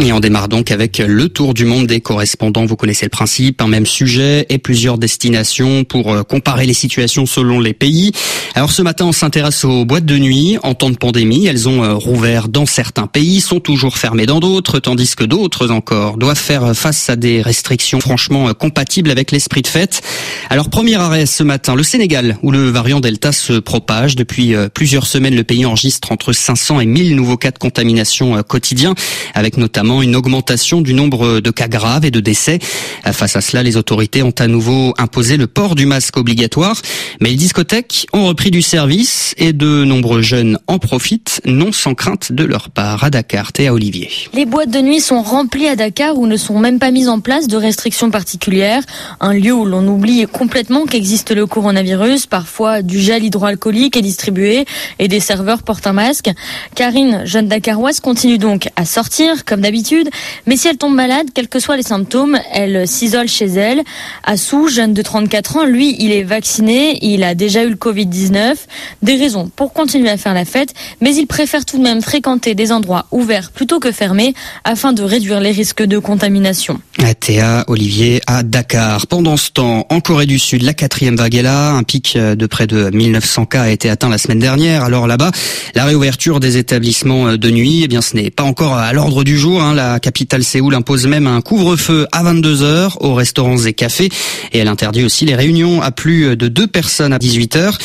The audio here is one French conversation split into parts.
Et on démarre donc avec le tour du monde des correspondants. Vous connaissez le principe, un même sujet et plusieurs destinations pour euh, comparer les situations selon les pays. Alors ce matin, on s'intéresse aux boîtes de nuit. En temps de pandémie, elles ont euh, rouvert dans certains pays, sont toujours fermées dans d'autres, tandis que d'autres encore doivent faire face à des restrictions franchement euh, compatibles avec l'esprit de fête. Alors premier arrêt ce matin, le Sénégal, où le variant Delta se propage. Depuis plusieurs semaines, le pays enregistre entre 500 et 1000 nouveaux cas de contamination quotidiens, avec notamment une augmentation du nombre de cas graves et de décès. Face à cela, les autorités ont à nouveau imposé le port du masque obligatoire, mais les discothèques ont repris du service et de nombreux jeunes en profitent, non sans crainte de leur part. À Dakar, Théa Olivier. Les boîtes de nuit sont remplies à Dakar où ne sont même pas mises en place de restrictions particulières. Un lieu où l'on oublie complètement qu'existe le coronavirus. Parfois, du gel hydroalcoolique est distribué et des serveurs portent un masque. Karine, jeune Dakaroise, continue donc à sortir comme d'habitude mais si elle tombe malade, quels que soient les symptômes, elle s'isole chez elle. Assou, jeune de 34 ans, lui, il est vacciné, il a déjà eu le Covid-19. Des raisons pour continuer à faire la fête, mais il préfère tout de même fréquenter des endroits ouverts plutôt que fermés afin de réduire les risques de contamination. Théa, Olivier, à Dakar. Pendant ce temps, en Corée du Sud, la quatrième vague est là. Un pic de près de 1900 cas a été atteint la semaine dernière. Alors là-bas, la réouverture des établissements de nuit, eh bien, ce n'est pas encore à l'ordre du jour. Hein. La capitale Séoul impose même un couvre-feu à 22 heures aux restaurants et cafés et elle interdit aussi les réunions à plus de deux personnes à 18 heures.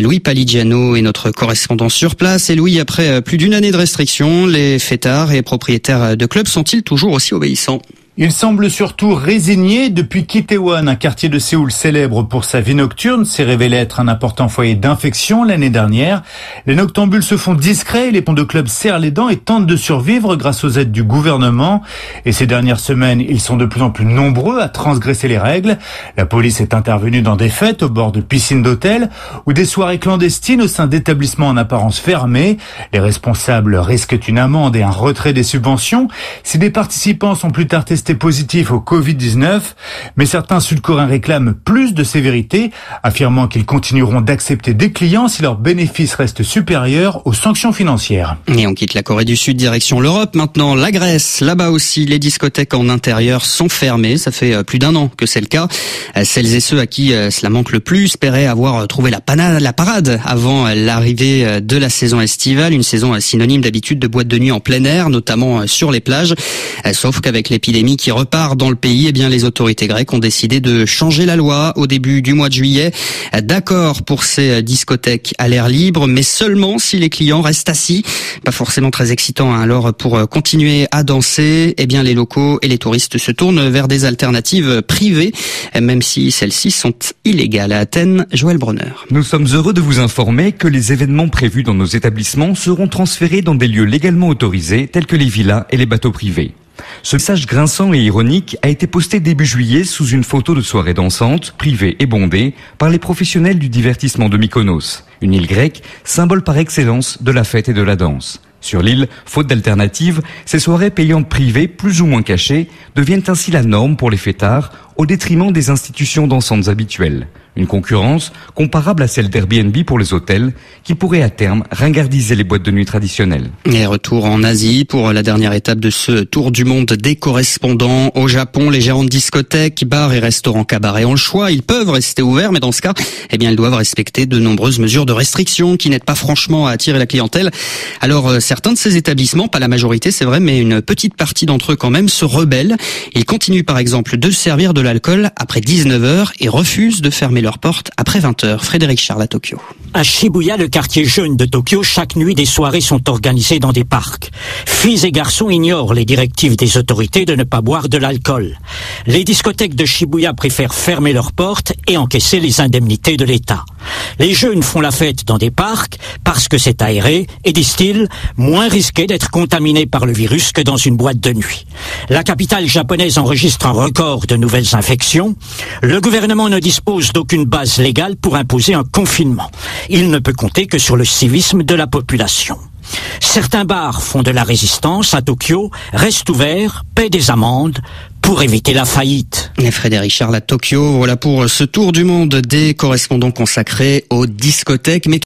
Louis Paligiano est notre correspondant sur place. Et Louis, après plus d'une année de restrictions, les fêtards et propriétaires de clubs sont-ils toujours aussi obéissants? Il semble surtout résigné depuis qu'Itaewon, un quartier de Séoul célèbre pour sa vie nocturne, s'est révélé être un important foyer d'infection l'année dernière. Les noctambules se font discrets, les ponts de club serrent les dents et tentent de survivre grâce aux aides du gouvernement. Et ces dernières semaines, ils sont de plus en plus nombreux à transgresser les règles. La police est intervenue dans des fêtes au bord de piscines d'hôtels ou des soirées clandestines au sein d'établissements en apparence fermés. Les responsables risquent une amende et un retrait des subventions. Si des participants sont plus tard testés positif au Covid-19, mais certains Sud-Coréens réclament plus de sévérité, affirmant qu'ils continueront d'accepter des clients si leurs bénéfices restent supérieurs aux sanctions financières. Et on quitte la Corée du Sud direction l'Europe. Maintenant, la Grèce. Là-bas aussi, les discothèques en intérieur sont fermées. Ça fait euh, plus d'un an que c'est le cas. Euh, celles et ceux à qui euh, cela manque le plus espéraient avoir trouvé la, panade, la parade avant l'arrivée de la saison estivale, une saison synonyme d'habitude de boîte de nuit en plein air, notamment sur les plages. Sauf qu'avec l'épidémie qui repart dans le pays, eh bien les autorités grecques ont décidé de changer la loi au début du mois de juillet. D'accord pour ces discothèques à l'air libre, mais seulement si les clients restent assis. Pas forcément très excitant. Hein. Alors pour continuer à danser, eh bien les locaux et les touristes se tournent vers des alternatives privées, même si celles-ci sont illégales. À Athènes, Joël Bronner. Nous sommes heureux de vous informer que les événements prévus dans nos établissements seront transférés dans des lieux légalement autorisés tels que les villas et les bateaux privés. Ce message grinçant et ironique a été posté début juillet sous une photo de soirée dansante, privée et bondée, par les professionnels du divertissement de Mykonos, une île grecque, symbole par excellence de la fête et de la danse. Sur l'île, faute d'alternative, ces soirées payantes privées, plus ou moins cachées, deviennent ainsi la norme pour les fêtards, au détriment des institutions dansantes habituelles. Une concurrence comparable à celle d'Airbnb pour les hôtels, qui pourrait à terme ringardiser les boîtes de nuit traditionnelles. Et retour en Asie pour la dernière étape de ce tour du monde des correspondants. Au Japon, les gérants de discothèques, bars et restaurants cabarets ont le choix. Ils peuvent rester ouverts, mais dans ce cas, eh bien, ils doivent respecter de nombreuses mesures de restriction qui n'aident pas franchement à attirer la clientèle. Alors, euh, certains de ces établissements, pas la majorité, c'est vrai, mais une petite partie d'entre eux quand même, se rebellent. Ils continuent par exemple de servir de l'alcool après 19 heures et refusent de fermer leurs portes après 20 heures. Frédéric Charles à Tokyo. À Shibuya, le quartier jeune de Tokyo, chaque nuit des soirées sont organisées dans des parcs. Filles et garçons ignorent les directives des autorités de ne pas boire de l'alcool. Les discothèques de Shibuya préfèrent fermer leurs portes et encaisser les indemnités de l'État. Les jeunes font la fête dans des parcs parce que c'est aéré et, disent-ils, moins risqué d'être contaminé par le virus que dans une boîte de nuit. La capitale japonaise enregistre un record de nouvelles infections. Le gouvernement ne dispose d'aucune une base légale pour imposer un confinement. Il ne peut compter que sur le civisme de la population. Certains bars font de la résistance à Tokyo, restent ouverts, paient des amendes pour éviter la faillite. Et Frédéric Charles à Tokyo, voilà pour ce tour du monde des correspondants consacrés aux discothèques.